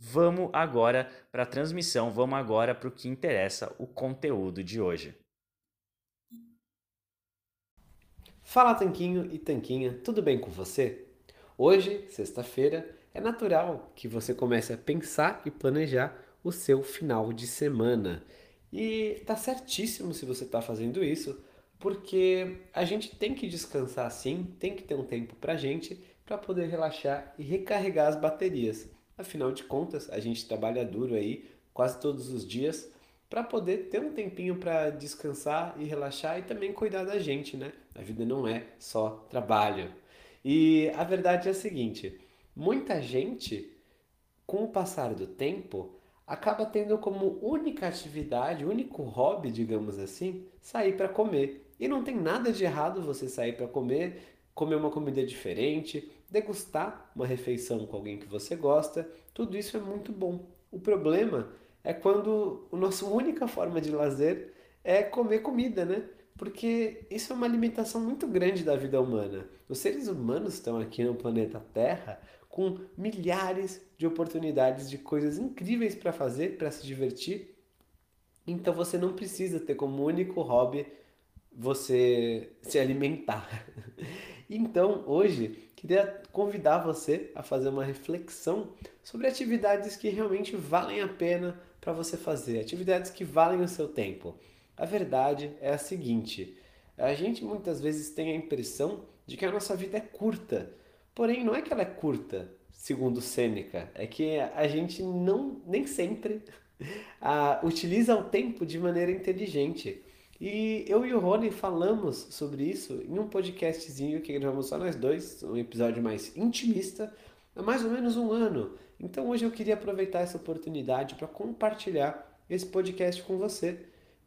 Vamos agora para a transmissão, vamos agora para o que interessa, o conteúdo de hoje. Fala Tanquinho e Tanquinha, tudo bem com você? Hoje, sexta-feira, é natural que você comece a pensar e planejar o seu final de semana. E tá certíssimo se você está fazendo isso, porque a gente tem que descansar sim, tem que ter um tempo pra gente para poder relaxar e recarregar as baterias. Afinal de contas, a gente trabalha duro aí quase todos os dias para poder ter um tempinho para descansar e relaxar e também cuidar da gente, né? A vida não é só trabalho. E a verdade é a seguinte: muita gente, com o passar do tempo, acaba tendo como única atividade, único hobby, digamos assim, sair para comer. E não tem nada de errado você sair para comer, comer uma comida diferente, degustar uma refeição com alguém que você gosta, tudo isso é muito bom. O problema é quando a nossa única forma de lazer é comer comida, né? Porque isso é uma limitação muito grande da vida humana. Os seres humanos estão aqui no planeta Terra com milhares de oportunidades de coisas incríveis para fazer, para se divertir. Então você não precisa ter como único hobby você se alimentar. Então, hoje, queria convidar você a fazer uma reflexão sobre atividades que realmente valem a pena para você fazer, atividades que valem o seu tempo. A verdade é a seguinte: a gente muitas vezes tem a impressão de que a nossa vida é curta. Porém, não é que ela é curta, segundo Sêneca, é que a gente não nem sempre a, utiliza o tempo de maneira inteligente. E eu e o Rony falamos sobre isso em um podcastzinho que gravamos só nós dois, um episódio mais intimista, há mais ou menos um ano. Então hoje eu queria aproveitar essa oportunidade para compartilhar esse podcast com você,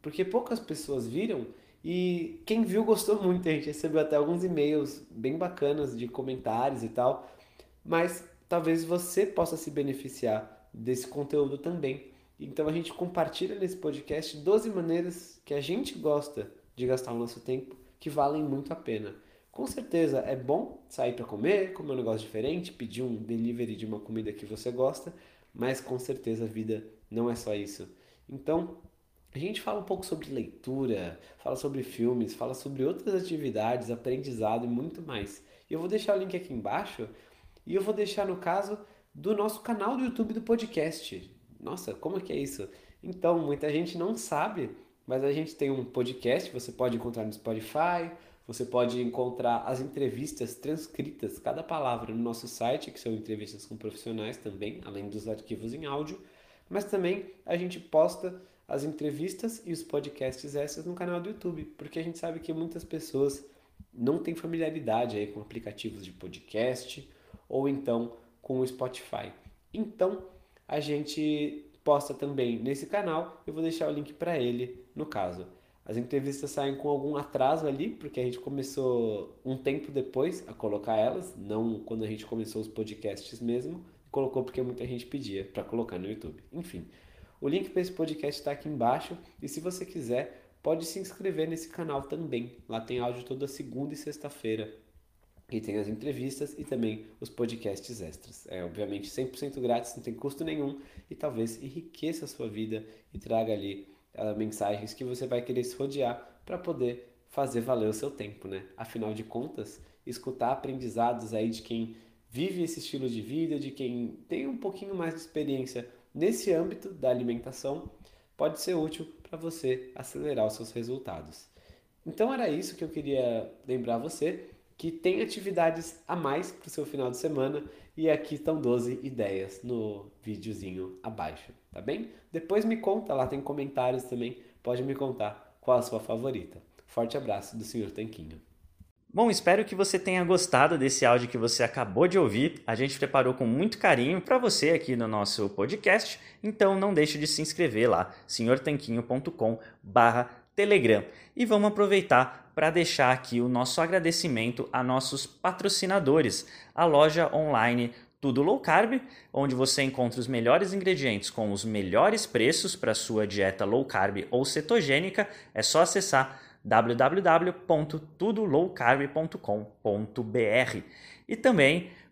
porque poucas pessoas viram e quem viu gostou muito. A gente recebeu até alguns e-mails bem bacanas de comentários e tal, mas talvez você possa se beneficiar desse conteúdo também. Então a gente compartilha nesse podcast 12 maneiras que a gente gosta de gastar o nosso tempo que valem muito a pena. Com certeza é bom sair para comer, comer um negócio diferente, pedir um delivery de uma comida que você gosta, mas com certeza a vida não é só isso. Então, a gente fala um pouco sobre leitura, fala sobre filmes, fala sobre outras atividades, aprendizado e muito mais. Eu vou deixar o link aqui embaixo e eu vou deixar no caso do nosso canal do YouTube do podcast nossa, como é que é isso? Então, muita gente não sabe, mas a gente tem um podcast, você pode encontrar no Spotify, você pode encontrar as entrevistas transcritas, cada palavra no nosso site, que são entrevistas com profissionais também, além dos arquivos em áudio, mas também a gente posta as entrevistas e os podcasts essas no canal do YouTube, porque a gente sabe que muitas pessoas não têm familiaridade aí com aplicativos de podcast ou então com o Spotify. Então, a gente posta também nesse canal, eu vou deixar o link para ele no caso. As entrevistas saem com algum atraso ali, porque a gente começou um tempo depois a colocar elas, não quando a gente começou os podcasts mesmo, colocou porque muita gente pedia para colocar no YouTube. Enfim, o link para esse podcast está aqui embaixo e se você quiser, pode se inscrever nesse canal também. Lá tem áudio toda segunda e sexta-feira. E tem as entrevistas e também os podcasts extras. É obviamente 100% grátis, não tem custo nenhum e talvez enriqueça a sua vida e traga ali uh, mensagens que você vai querer se rodear para poder fazer valer o seu tempo, né? Afinal de contas, escutar aprendizados aí de quem vive esse estilo de vida, de quem tem um pouquinho mais de experiência nesse âmbito da alimentação, pode ser útil para você acelerar os seus resultados. Então era isso que eu queria lembrar você, que tem atividades a mais para o seu final de semana e aqui estão 12 ideias no videozinho abaixo, tá bem? Depois me conta, lá tem comentários também, pode me contar qual a sua favorita. Forte abraço do Sr. Tanquinho. Bom, espero que você tenha gostado desse áudio que você acabou de ouvir. A gente preparou com muito carinho para você aqui no nosso podcast, então não deixe de se inscrever lá, senhortanquinho.com/telegram. E vamos aproveitar para deixar aqui o nosso agradecimento a nossos patrocinadores, a loja online Tudo Low Carb, onde você encontra os melhores ingredientes com os melhores preços para sua dieta low carb ou cetogênica. É só acessar www.tudolowcarb.com.br. E também